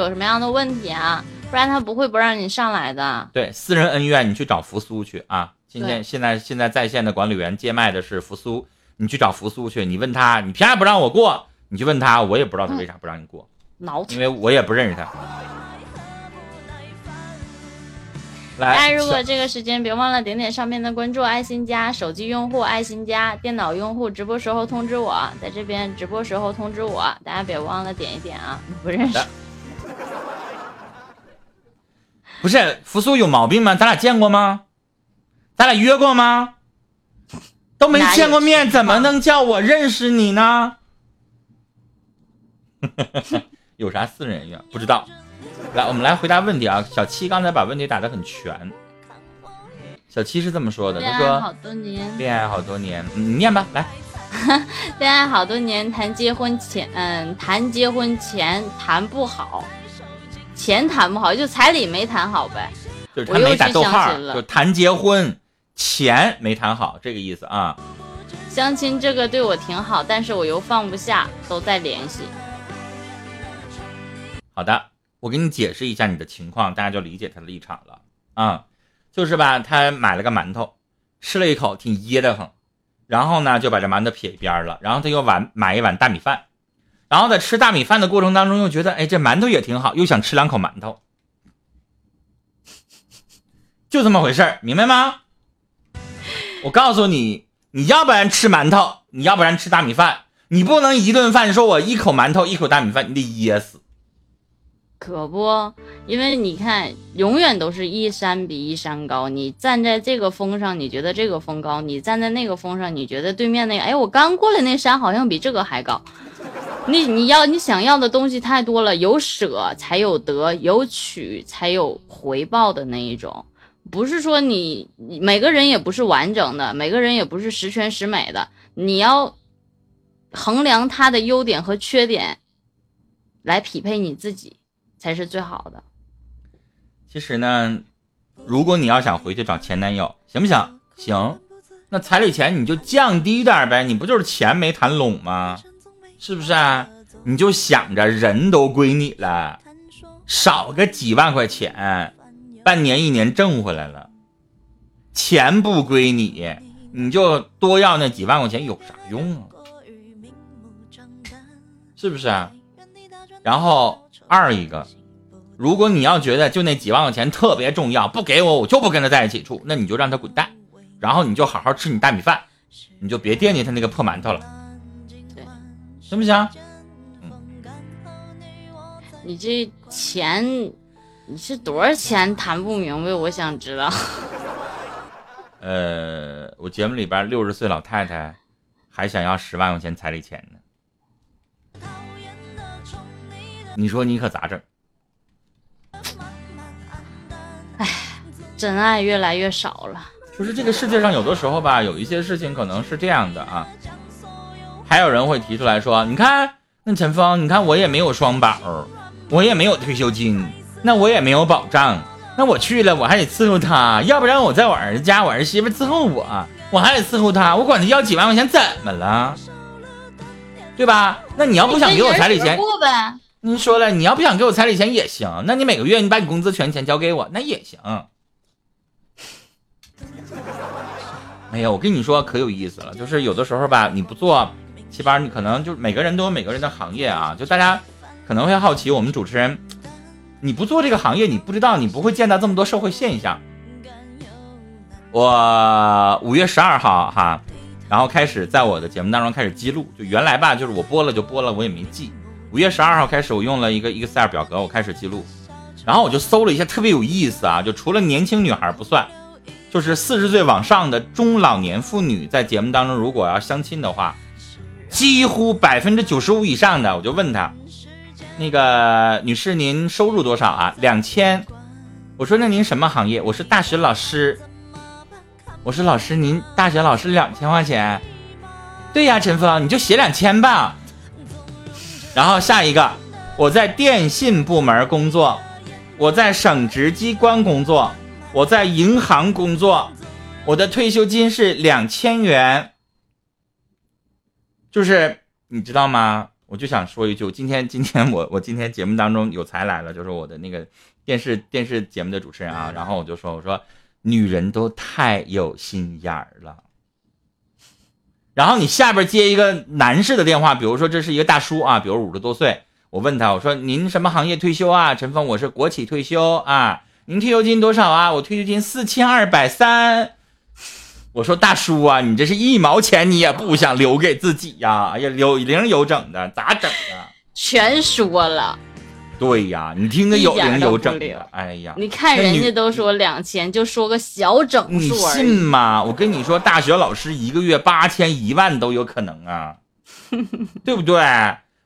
有什么样的问题啊？不然他不会不让你上来的。对，私人恩怨你去找扶苏去啊！今对天现在现在在线的管理员接麦的是扶苏，你去找扶苏去，你问他，你凭啥不让我过？你去问他，我也不知道他为啥不让你过，挠因为我也不认识他。来，大家如果这个时间别忘了点点上面的关注爱心加，手机用户爱心加，电脑用户直播时候通知我，在这边直播时候通知我，大家别忘了点一点啊！不认识的不是扶苏有毛病吗？咱俩见过吗？咱俩约过吗？都没见过面，怎么能叫我认识你呢？有啥私人恩怨？不知道。来，我们来回答问题啊。小七刚才把问题打得很全。小七是这么说的，他恋爱好说多年，恋爱好多年，嗯你念吧，来。恋爱好多年，谈结婚前，嗯，谈结婚前谈不好，钱谈不好，就彩礼没谈好呗。就是他没打逗号就谈结婚，钱没谈好，这个意思啊。相亲这个对我挺好，但是我又放不下，都在联系。好的，我给你解释一下你的情况，大家就理解他的立场了啊、就是吧，他买了个馒头，吃了一口挺噎得慌，然后呢就把这馒头撇一边了，然后他又碗买一碗大米饭，然后在吃大米饭的过程当中又觉得，哎，这馒头也挺好，又想吃两口馒头，就这么回事儿，明白吗？我告诉你，你要不然吃馒头，你要不然吃大米饭，你不能一顿饭说我一口馒头一口大米饭，你得噎死。可不，因为你看，永远都是一山比一山高。你站在这个峰上，你觉得这个峰高；你站在那个峰上，你觉得对面那个，哎，我刚过来那山好像比这个还高。你你要你想要的东西太多了，有舍才有得，有取才有回报的那一种。不是说你每个人也不是完整的，每个人也不是十全十美的。你要衡量他的优点和缺点，来匹配你自己。才是最好的。其实呢，如果你要想回去找前男友，行不行？行，那彩礼钱你就降低点呗，你不就是钱没谈拢吗？是不是啊？你就想着人都归你了，少个几万块钱，半年一年挣回来了，钱不归你，你就多要那几万块钱有啥用啊？是不是啊？然后二一个，如果你要觉得就那几万块钱特别重要，不给我我就不跟他在一起处，那你就让他滚蛋，然后你就好好吃你大米饭，你就别惦记他那个破馒头了，行不行？你这钱，你是多少钱谈不明白？我想知道。呃，我节目里边六十岁老太太还想要十万块钱彩礼钱呢，你说你可咋整？哎真爱越来越少了。就是这个世界上有的时候吧，有一些事情可能是这样的啊。还有人会提出来说：“你看，那陈峰，你看我也没有双保，我也没有退休金，那我也没有保障，那我去了我还得伺候他，要不然我在我儿子家，我儿媳妇伺候我，我还得伺候他，我管他要几万块钱怎么了？对吧？那你要不想给我彩礼钱，过呗。您说了，你要不想给我彩礼钱也行，那你每个月你把你工资全钱交给我，那也行。哎呀，我跟你说可有意思了，就是有的时候吧，你不做七八，你可能就是每个人都有每个人的行业啊，就大家可能会好奇，我们主持人你不做这个行业，你不知道，你不会见到这么多社会现象。我五月十二号哈，然后开始在我的节目当中开始记录，就原来吧，就是我播了就播了，我也没记。五月十二号开始，我用了一个 Excel 表格，我开始记录，然后我就搜了一下，特别有意思啊！就除了年轻女孩不算，就是四十岁往上的中老年妇女，在节目当中如果要相亲的话，几乎百分之九十五以上的，我就问她，那个女士您收入多少啊？两千。我说那您什么行业？我是大学老师。我说老师您大学老师两千块钱？对呀，陈峰你就写两千吧。然后下一个，我在电信部门工作，我在省直机关工作，我在银行工作，我的退休金是两千元。就是你知道吗？我就想说一句，今天今天我我今天节目当中有才来了，就是我的那个电视电视节目的主持人啊，然后我就说我说女人都太有心眼儿了。然后你下边接一个男士的电话，比如说这是一个大叔啊，比如五十多岁，我问他我说您什么行业退休啊？陈峰，我是国企退休啊。您退休金多少啊？我退休金四千二百三。我说大叔啊，你这是一毛钱你也不想留给自己呀？哎呀，有零有整的，咋整啊？全说了。对呀，你听个有零有整的。哎呀，你看人家都说两千，就说个小整数。你信吗？我跟你说，大学老师一个月八千一万都有可能啊，对不对？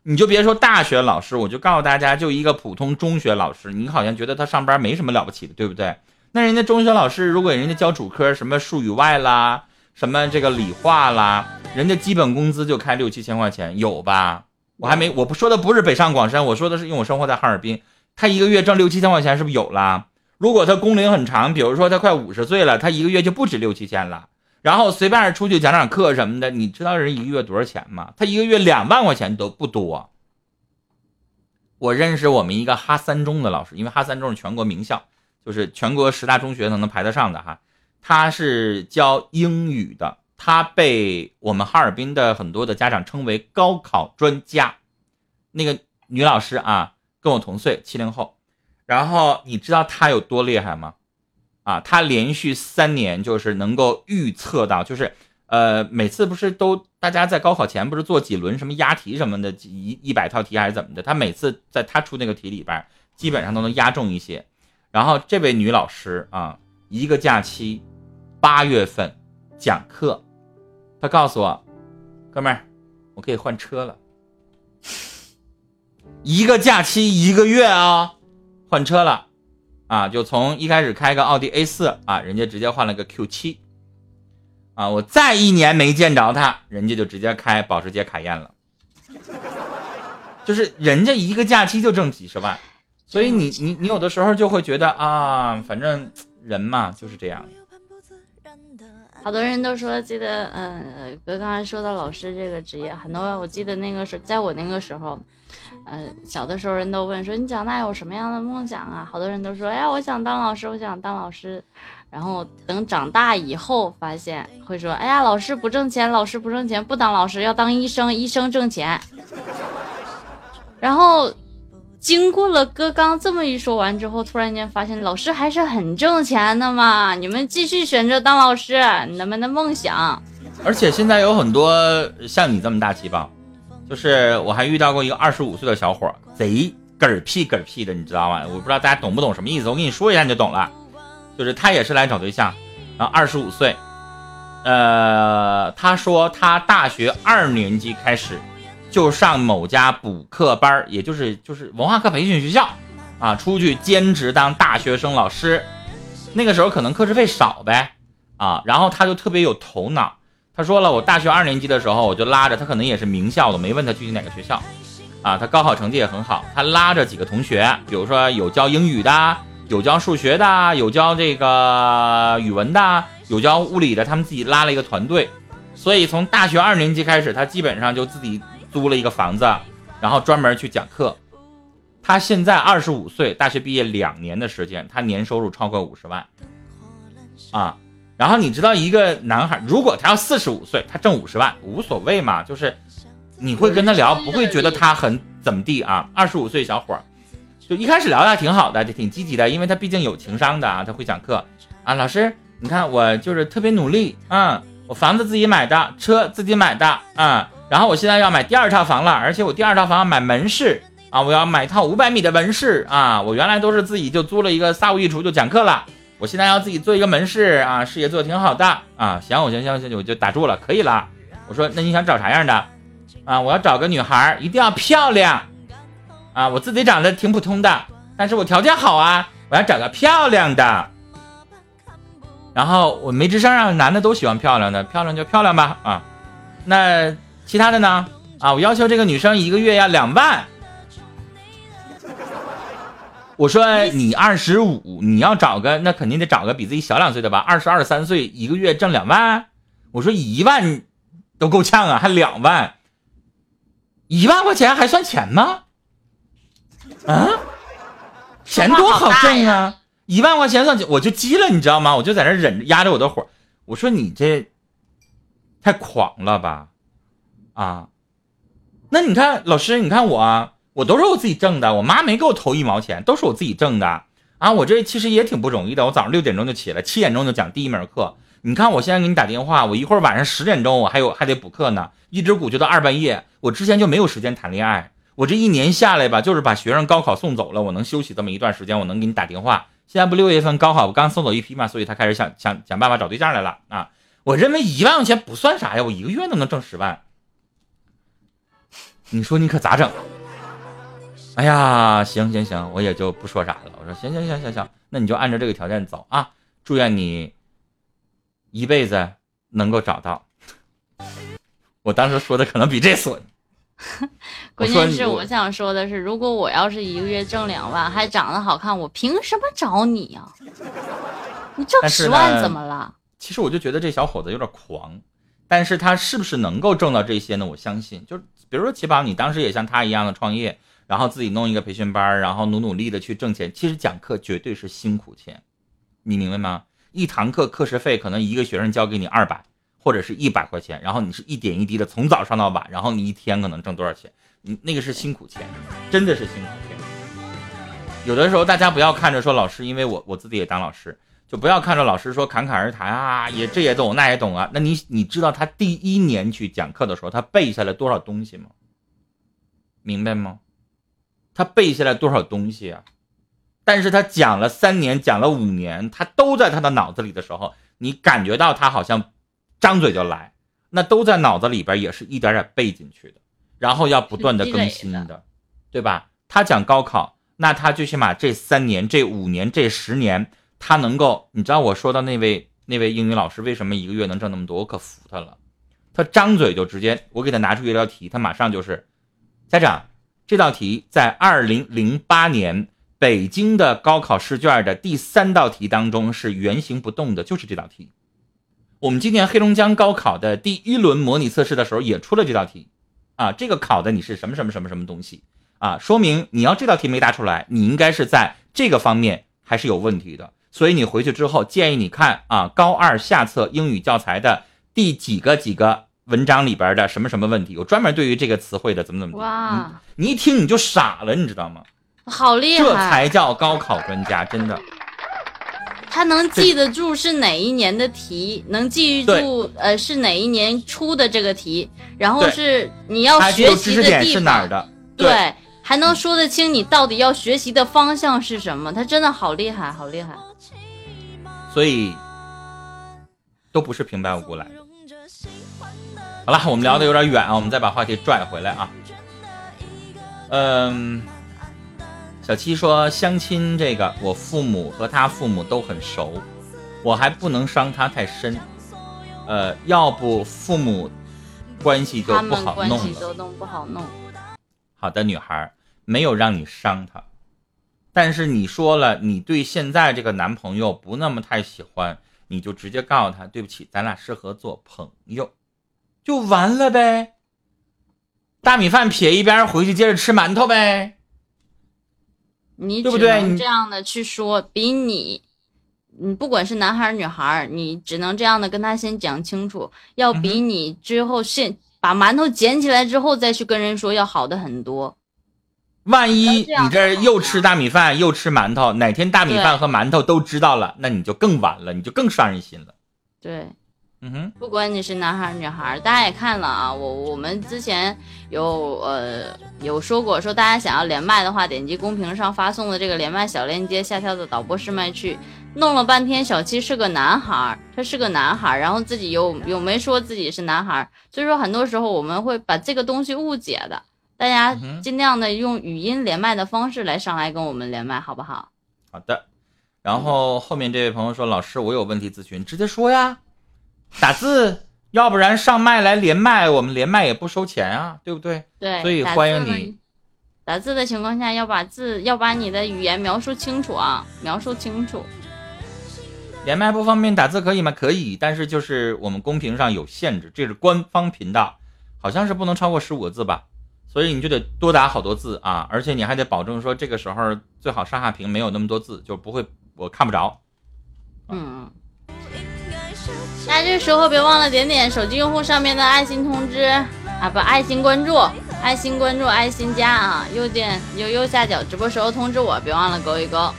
你就别说大学老师，我就告诉大家，就一个普通中学老师，你好像觉得他上班没什么了不起的，对不对？那人家中学老师，如果人家教主科，什么数语外啦，什么这个理化啦，人家基本工资就开六七千块钱，有吧？我还没，我不说的不是北上广深，我说的是因为我生活在哈尔滨，他一个月挣六七千块钱，是不是有了？如果他工龄很长，比如说他快五十岁了，他一个月就不止六七千了。然后随便出去讲讲课什么的，你知道人一个月多少钱吗？他一个月两万块钱都不多。我认识我们一个哈三中的老师，因为哈三中是全国名校。就是全国十大中学能能排得上的哈，他是教英语的，他被我们哈尔滨的很多的家长称为高考专家。那个女老师啊，跟我同岁，七零后。然后你知道她有多厉害吗？啊，她连续三年就是能够预测到，就是呃，每次不是都大家在高考前不是做几轮什么押题什么的，一一百套题还是怎么的？她每次在她出那个题里边，基本上都能押中一些。然后这位女老师啊，一个假期，八月份讲课，她告诉我，哥们儿，我可以换车了。一个假期一个月啊，换车了，啊，就从一开始开个奥迪 A 四啊，人家直接换了个 Q 七，啊，我再一年没见着他，人家就直接开保时捷卡宴了，就是人家一个假期就挣几十万。所以你你你有的时候就会觉得啊，反正人嘛就是这样。好多人都说记得，嗯，哥刚才说到老师这个职业，很多我记得那个时，在我那个时候，嗯，小的时候人都问说你长大有什么样的梦想啊？好多人都说，哎呀，我想当老师，我想当老师。然后等长大以后发现会说，哎呀，老师不挣钱，老师不挣钱，不当老师要当医生，医生挣钱。然后。经过了哥刚这么一说完之后，突然间发现老师还是很挣钱的嘛！你们继续选择当老师，你们的梦想。而且现在有很多像你这么大气吧，就是我还遇到过一个二十五岁的小伙，贼嗝屁嗝屁的，你知道吗？我不知道大家懂不懂什么意思，我跟你说一下你就懂了。就是他也是来找对象，然后二十五岁，呃，他说他大学二年级开始。就上某家补课班儿也就是就是文化课培训学校，啊，出去兼职当大学生老师。那个时候可能课时费少呗，啊，然后他就特别有头脑。他说了，我大学二年级的时候，我就拉着他，可能也是名校的，没问他具体哪个学校，啊，他高考成绩也很好，他拉着几个同学，比如说有教英语的，有教数学的，有教这个语文的，有教物理的，他们自己拉了一个团队。所以从大学二年级开始，他基本上就自己。租了一个房子，然后专门去讲课。他现在二十五岁，大学毕业两年的时间，他年收入超过五十万啊。然后你知道，一个男孩如果他要四十五岁，他挣五十万无所谓嘛，就是你会跟他聊，不会觉得他很怎么地啊。二十五岁小伙儿，就一开始聊的还挺好的，就挺积极的，因为他毕竟有情商的啊，他会讲课啊。老师，你看我就是特别努力啊，我房子自己买的，车自己买的啊。然后我现在要买第二套房了，而且我第二套房要买门市啊，我要买一套五百米的门市啊。我原来都是自己就租了一个仨屋一厨就讲课了，我现在要自己做一个门市啊，事业做的挺好的啊。行，我行行行，我就打住了，可以了。我说那你想找啥样的啊？我要找个女孩，一定要漂亮啊。我自己长得挺普通的，但是我条件好啊，我要找个漂亮的。然后我没吱声啊，男的都喜欢漂亮的，漂亮就漂亮吧啊。那。其他的呢？啊，我要求这个女生一个月要两万。我说你二十五，你要找个那肯定得找个比自己小两岁的吧？二十二三岁，一个月挣两万。我说一万都够呛啊，还两万。一万块钱还算钱吗？啊，钱多好挣啊！一万块钱算钱，我就急了，你知道吗？我就在那忍着压着我的火，我说你这太狂了吧？啊，那你看老师，你看我，我都是我自己挣的，我妈没给我投一毛钱，都是我自己挣的啊。我这其实也挺不容易的，我早上六点钟就起来，七点钟就讲第一门课。你看我现在给你打电话，我一会儿晚上十点钟我还有还得补课呢，一直鼓就到二半夜。我之前就没有时间谈恋爱，我这一年下来吧，就是把学生高考送走了，我能休息这么一段时间，我能给你打电话。现在不六月份高考我刚送走一批嘛，所以他开始想想想办法找对象来了啊！我认为一万块钱不算啥呀，我一个月都能挣十万。你说你可咋整？哎呀，行行行，我也就不说啥了。我说行行行行行，那你就按照这个条件走啊！祝愿你一辈子能够找到。我当时说的可能比这损。关键是我想说的是，如果我要是一个月挣两万，还长得好看，我凭什么找你呀？你挣十万怎么了？其实我就觉得这小伙子有点狂，但是他是不是能够挣到这些呢？我相信，就比如说齐宝，你当时也像他一样的创业，然后自己弄一个培训班，然后努努力的去挣钱。其实讲课绝对是辛苦钱，你明白吗？一堂课课时费可能一个学生交给你二百。或者是一百块钱，然后你是一点一滴的从早上到晚，然后你一天可能挣多少钱？你那个是辛苦钱，真的是辛苦钱。有的时候大家不要看着说老师，因为我我自己也当老师，就不要看着老师说侃侃而谈啊，也这也懂那也懂啊。那你你知道他第一年去讲课的时候，他背下来多少东西吗？明白吗？他背下来多少东西啊？但是他讲了三年，讲了五年，他都在他的脑子里的时候，你感觉到他好像。张嘴就来，那都在脑子里边，也是一点点背进去的，然后要不断的更新的，对吧？他讲高考，那他最起码这三年、这五年、这十年，他能够，你知道我说的那位那位英语老师为什么一个月能挣那么多？我可服他了。他张嘴就直接，我给他拿出一道题，他马上就是，家长，这道题在二零零八年北京的高考试卷的第三道题当中是原形不动的，就是这道题。我们今年黑龙江高考的第一轮模拟测试的时候也出了这道题，啊，这个考的你是什么什么什么什么东西啊？说明你要这道题没答出来，你应该是在这个方面还是有问题的。所以你回去之后建议你看啊，高二下册英语教材的第几个几个文章里边的什么什么问题，有专门对于这个词汇的怎么怎么。哇，你一听你就傻了，你知道吗？好厉害，这才叫高考专家，真的。他能记得住是哪一年的题，能记住呃是哪一年出的这个题，然后是你要学习的地方。是哪儿的，对，还能说得清你到底要学习的方向是什么，他真的好厉害，好厉害。所以都不是平白无故来。好了，我们聊的有点远啊，我们再把话题拽回来啊。嗯。小七说：“相亲这个，我父母和他父母都很熟，我还不能伤他太深。呃，要不父母关系就不好弄了。都不好弄。好的，女孩没有让你伤她，但是你说了你对现在这个男朋友不那么太喜欢，你就直接告诉他对不起，咱俩适合做朋友，就完了呗。大米饭撇一边，回去接着吃馒头呗。”你只能这样的去说，比你，你不管是男孩女孩，你只能这样的跟他先讲清楚，要比你之后先把馒头捡起来之后再去跟人说要好的很多。万一你这又吃大米饭又吃馒头，哪天大米饭和馒头都知道了，那你就更完了，你就更伤人心了。对。嗯哼，不管你是男孩女孩，大家也看了啊。我我们之前有呃有说过，说大家想要连麦的话，点击公屏上发送的这个连麦小链接，下跳的导播试麦去。弄了半天，小七是个男孩，他是个男孩，然后自己又又没说自己是男孩，所以说很多时候我们会把这个东西误解的。大家尽量的用语音连麦的方式来上来跟我们连麦，好不好？好的。然后后面这位朋友说，老师我有问题咨询，直接说呀。打字，要不然上麦来连麦，我们连麦也不收钱啊，对不对？对，所以欢迎你。打字的情况下，要把字要把你的语言描述清楚啊，描述清楚。连麦不方便打字可以吗？可以，但是就是我们公屏上有限制，这是官方频道，好像是不能超过十五个字吧。所以你就得多打好多字啊，而且你还得保证说这个时候最好上下屏没有那么多字，就不会我看不着。嗯，那这时候别忘了点点手机用户上面的爱心通知啊，不爱心关注，爱心关注，爱心加啊，右键右右下角直播时候通知我，别忘了勾一勾。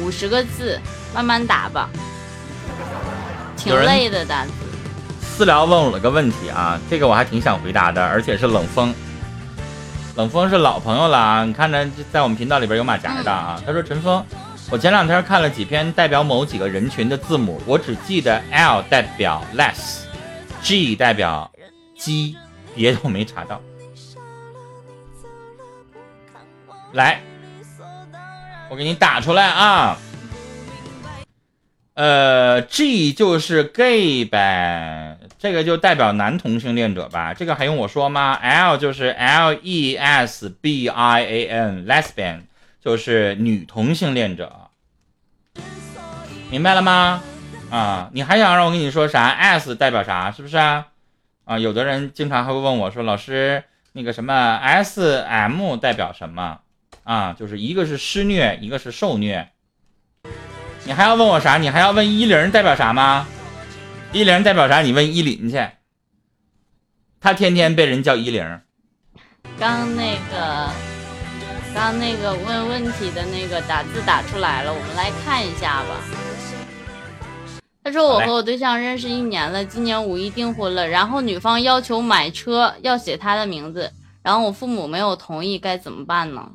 五十个字，慢慢打吧，挺累的打字。私聊问我了个问题啊，这个我还挺想回答的，而且是冷风。冷风是老朋友了啊，你看着在我们频道里边有马甲的啊。他说陈峰，我前两天看了几篇代表某几个人群的字母，我只记得 L 代表 less，G 代表鸡，别的我没查到。来，我给你打出来啊。呃，G 就是 gay 呗，这个就代表男同性恋者吧？这个还用我说吗？L 就是 L E S B I A N，lesbian 就是女同性恋者，明白了吗？啊，你还想让我跟你说啥？S 代表啥？是不是啊？啊，有的人经常还会问我说，老师，那个什么 S M 代表什么？啊，就是一个是施虐，一个是受虐。你还要问我啥？你还要问一零代表啥吗？一零代表啥？你问依林去，他天天被人叫一零。刚那个，刚那个问问题的那个打字打出来了，我们来看一下吧。他说我和我对象认识一年了，今年五一订婚了，然后女方要求买车要写他的名字，然后我父母没有同意，该怎么办呢？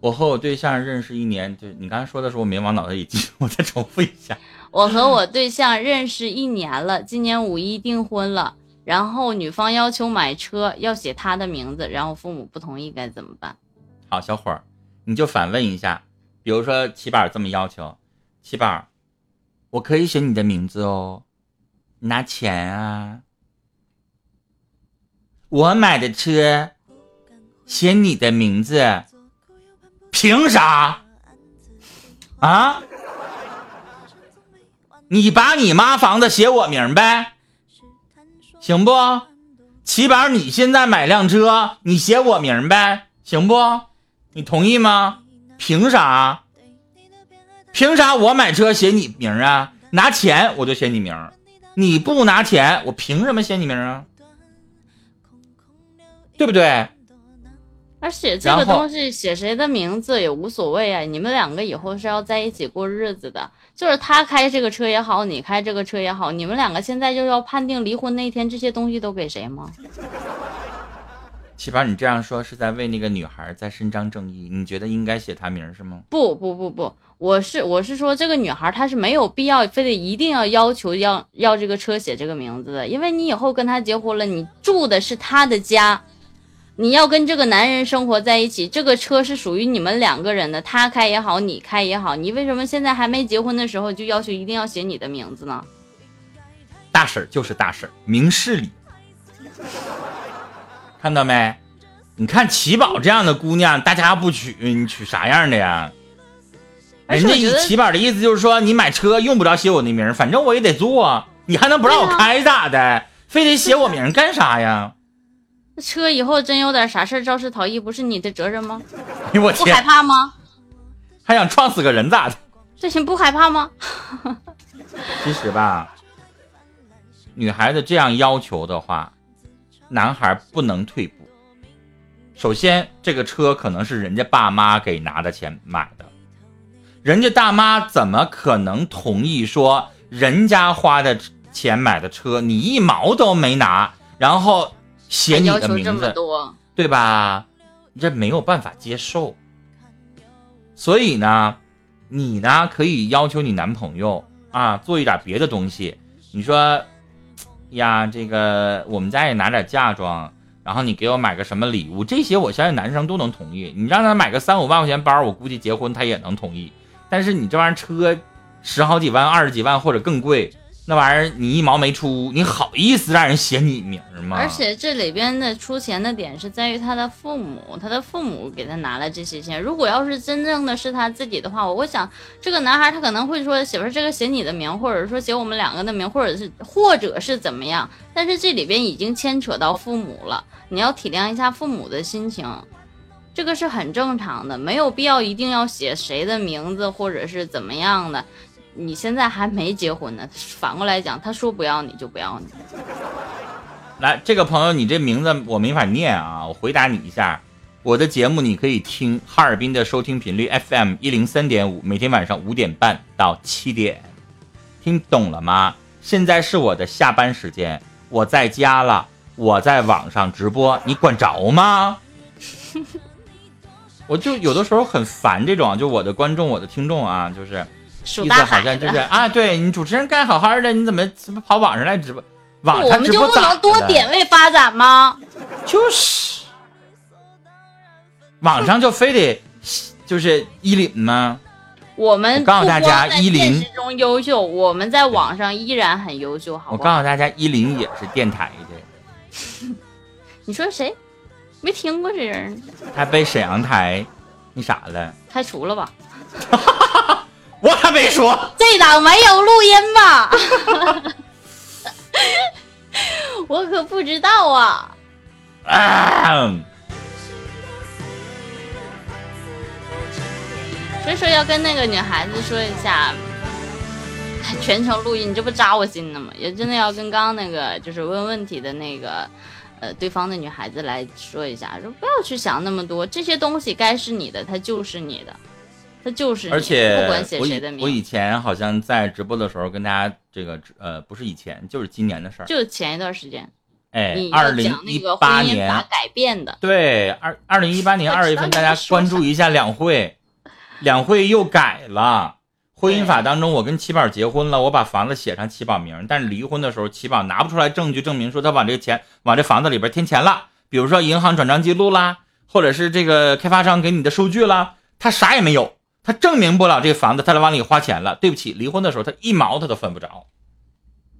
我和我对象认识一年，就你刚才说的时候我没往脑袋里记，我再重复一下。我和我对象认识一年了，今年五一订婚了，然后女方要求买车要写他的名字，然后父母不同意，该怎么办？好，小伙儿，你就反问一下，比如说齐宝这么要求，齐宝，我可以写你的名字哦，拿钱啊。我买的车，写你的名字，凭啥？啊？你把你妈房子写我名呗，行不？齐宝，你现在买辆车，你写我名呗，行不？你同意吗？凭啥？凭啥我买车写你名啊？拿钱我就写你名，你不拿钱，我凭什么写你名啊？对不对？而且这个东西写谁的名字也无所谓啊，你们两个以后是要在一起过日子的。就是他开这个车也好，你开这个车也好，你们两个现在就要判定离婚那天这些东西都给谁吗？齐宝，你这样说是在为那个女孩在伸张正义？你觉得应该写她名是吗？不不不不，我是我是说这个女孩她是没有必要非得一定要要求要要这个车写这个名字的，因为你以后跟她结婚了，你住的是她的家。你要跟这个男人生活在一起，这个车是属于你们两个人的，他开也好，你开也好，你为什么现在还没结婚的时候就要求一定要写你的名字呢？大婶儿就是大婶，明事理。看到没？你看齐宝这样的姑娘，大家不娶，你娶啥样的呀？人家齐宝的意思就是说，你买车用不着写我的名，反正我也得坐，你还能不让我开咋的？非得写我名干啥呀？那车以后真有点啥事儿肇事逃逸，不是你的责任吗？哎呦我不害，怕吗？还想撞死个人咋的？这行不害怕吗？其实吧，女孩子这样要求的话，男孩不能退步。首先，这个车可能是人家爸妈给拿的钱买的，人家大妈怎么可能同意说人家花的钱买的车，你一毛都没拿，然后写你的名字，对吧？这没有办法接受。所以呢，你呢可以要求你男朋友啊做一点别的东西。你说呀，这个我们家也拿点嫁妆，然后你给我买个什么礼物，这些我相信男生都能同意。你让他买个三五万块钱包，我估计结婚他也能同意。但是你这玩意儿车十好几万、二十几万或者更贵，那玩意儿你一毛没出，你好意思让人写你名吗？而且这里边的出钱的点是在于他的父母，他的父母给他拿了这些钱。如果要是真正的是他自己的话，我想这个男孩他可能会说媳妇儿这个写你的名，或者说写我们两个的名，或者是或者是怎么样。但是这里边已经牵扯到父母了，你要体谅一下父母的心情，这个是很正常的，没有必要一定要写谁的名字或者是怎么样的。你现在还没结婚呢，反过来讲，他说不要你就不要你。来，这个朋友，你这名字我没法念啊，我回答你一下。我的节目你可以听哈尔滨的收听频率 FM 一零三点五，每天晚上五点半到七点，听懂了吗？现在是我的下班时间，我在家了，我在网上直播，你管着吗？我就有的时候很烦这种，就我的观众，我的听众啊，就是。意思好像就是啊，对你主持人干好好的，你怎么怎么跑网上来直播？网上直播我们就不能多点位发展吗？就是网上就非得就是依林吗？我们告诉大家，依林中优秀，我们在网上依然很优秀。好，我告诉大家，依林也是电台的。你说谁？没听过这人？他被沈阳台那啥了？开除了吧？我还没说，这档没有录音吧？我可不知道啊。所以说要跟那个女孩子说一下，全程录音，你这不扎我心呢吗？也真的要跟刚刚那个就是问问题的那个呃对方的女孩子来说一下，说不要去想那么多，这些东西该是你的，它就是你的。他就是，而且不管写谁的名。我以前好像在直播的时候跟大家这个呃，不是以前，就是今年的事儿，就前一段时间。哎，二零一八年改变的。对，二二零一八年二月份，大家关注一下两会，两会又改了婚姻法当中，我跟七宝结婚了，我把房子写上七宝名，但是离婚的时候，七宝拿不出来证据证明说他往这个钱往这房子里边添钱了，比如说银行转账记录啦，或者是这个开发商给你的收据啦，他啥也没有。他证明不了这个房子，他来往里花钱了。对不起，离婚的时候他一毛他都分不着，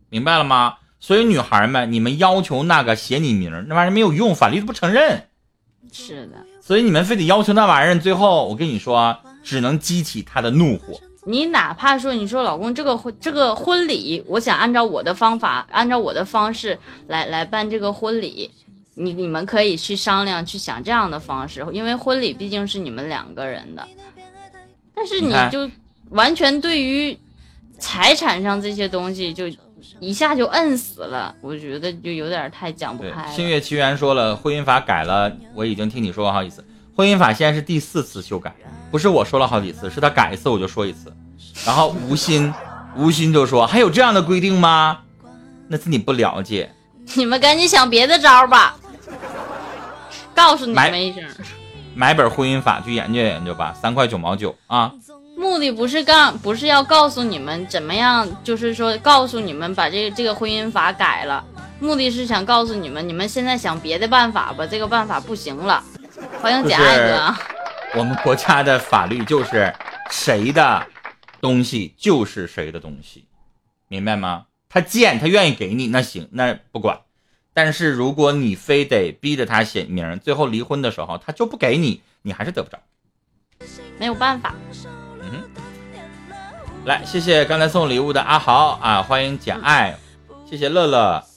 明白了吗？所以女孩们，你们要求那个写你名那玩意儿没有用，法律都不承认。是的。所以你们非得要求那玩意儿，最后我跟你说，只能激起他的怒火。你哪怕说，你说老公这个婚这个婚礼，我想按照我的方法，按照我的方式来来办这个婚礼，你你们可以去商量，去想这样的方式，因为婚礼毕竟是你们两个人的。但是你就完全对于财产上这些东西就一下就摁死了，我觉得就有点太讲不开。星月奇缘说了，婚姻法改了，我已经听你说过好几次。婚姻法现在是第四次修改，不是我说了好几次，是他改一次我就说一次。然后吴昕，吴昕就说还有这样的规定吗？那是你不了解。你们赶紧想别的招吧，告诉你们一声。买本婚姻法去研究研究吧，三块九毛九啊！目的不是告，不是要告诉你们怎么样，就是说告诉你们把这个这个婚姻法改了，目的是想告诉你们，你们现在想别的办法吧，这个办法不行了。欢迎简爱哥。我们国家的法律就是谁的东西就是谁的东西，明白吗？他贱，他愿意给你那行，那不管。但是如果你非得逼着他写名，最后离婚的时候他就不给你，你还是得不着，没有办法。嗯，来，谢谢刚才送礼物的阿豪啊，欢迎简爱，谢谢乐乐。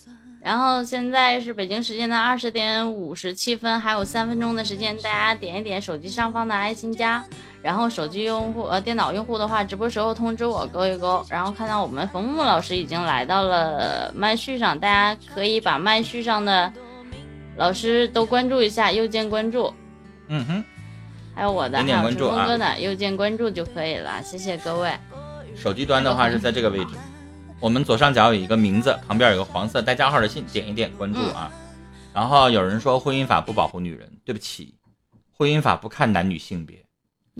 然后现在是北京时间的二十点五十七分，还有三分钟的时间，大家点一点手机上方的爱心加。然后手机用户呃电脑用户的话，直播时候通知我勾一勾。然后看到我们冯木老师已经来到了麦序上，大家可以把麦序上的老师都关注一下，右键关注。嗯哼，还有我的，还有成功哥的，右键关注就可以了。谢谢各位。手机端的话是在这个位置，我们左上角有一个名字，旁边有个黄色带加号的信，点一点关注啊。然后有人说婚姻法不保护女人，对不起，婚姻法不看男女性别。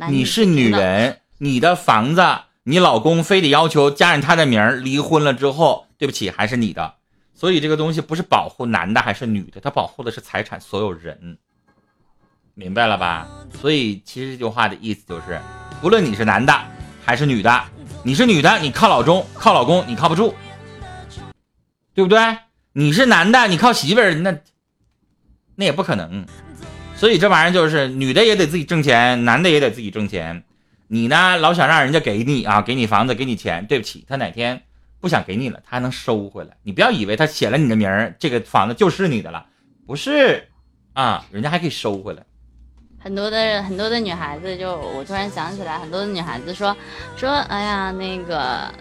你是女人，你的房子，你老公非得要求加上他的名儿，离婚了之后，对不起，还是你的。所以这个东西不是保护男的还是女的，它保护的是财产，所有人，明白了吧？所以其实这句话的意思就是，无论你是男的还是女的，你是女的，你靠老中靠老公，你靠不住，对不对？你是男的，你靠媳妇儿，那那也不可能。所以这玩意儿就是女的也得自己挣钱，男的也得自己挣钱。你呢，老想让人家给你啊，给你房子，给你钱，对不起，他哪天不想给你了，他还能收回来。你不要以为他写了你的名儿，这个房子就是你的了，不是啊，人家还可以收回来。很多的很多的女孩子就，我突然想起来，很多的女孩子说说，哎呀，那个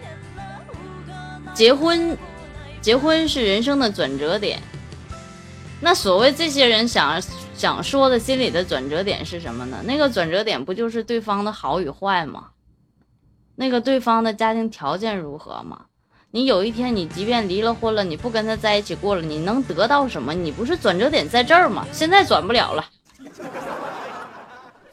结婚。结婚是人生的转折点，那所谓这些人想想说的心里的转折点是什么呢？那个转折点不就是对方的好与坏吗？那个对方的家庭条件如何吗？你有一天你即便离了婚了，你不跟他在一起过了，你能得到什么？你不是转折点在这儿吗？现在转不了了。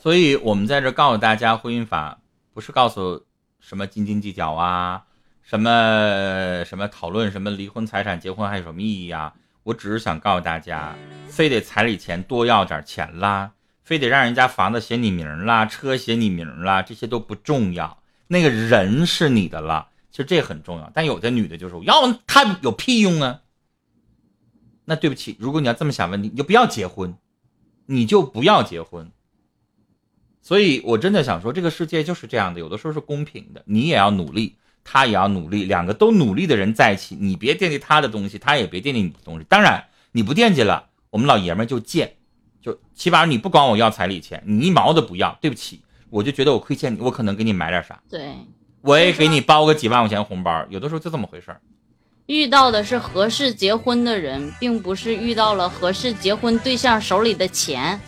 所以我们在这告诉大家，婚姻法不是告诉什么斤斤计较啊。什么什么讨论什么离婚财产结婚还有什么意义啊？我只是想告诉大家，非得彩礼钱多要点钱啦，非得让人家房子写你名啦，车写你名啦，这些都不重要，那个人是你的了，其实这很重要。但有的女的就说，要他有屁用啊？那对不起，如果你要这么想问题，你就不要结婚，你就不要结婚。所以我真的想说，这个世界就是这样的，有的时候是公平的，你也要努力。他也要努力，两个都努力的人在一起，你别惦记他的东西，他也别惦记你的东西。当然，你不惦记了，我们老爷们就贱，就起码你不管我要彩礼钱，你一毛都不要。对不起，我就觉得我亏欠你，我可能给你买点啥，对，我也给你包个几万块钱红包，有的时候就这么回事儿。遇到的是合适结婚的人，并不是遇到了合适结婚对象手里的钱。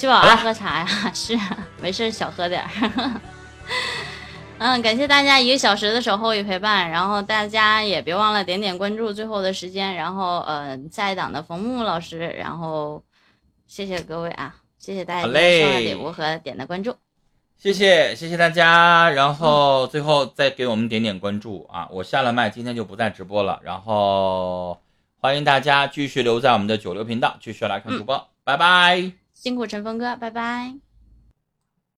七宝爱喝茶呀？是，没事小喝点儿。嗯，感谢大家一个小时的守候与陪伴，然后大家也别忘了点点关注，最后的时间，然后呃下一档的冯木老师，然后谢谢各位啊，谢谢大家送的礼物和点的关注，谢谢谢谢大家，然后最后再给我们点点关注啊，我下了麦今天就不再直播了，然后欢迎大家继续留在我们的九六频道继续来看主播，拜拜，辛苦陈峰哥，拜拜。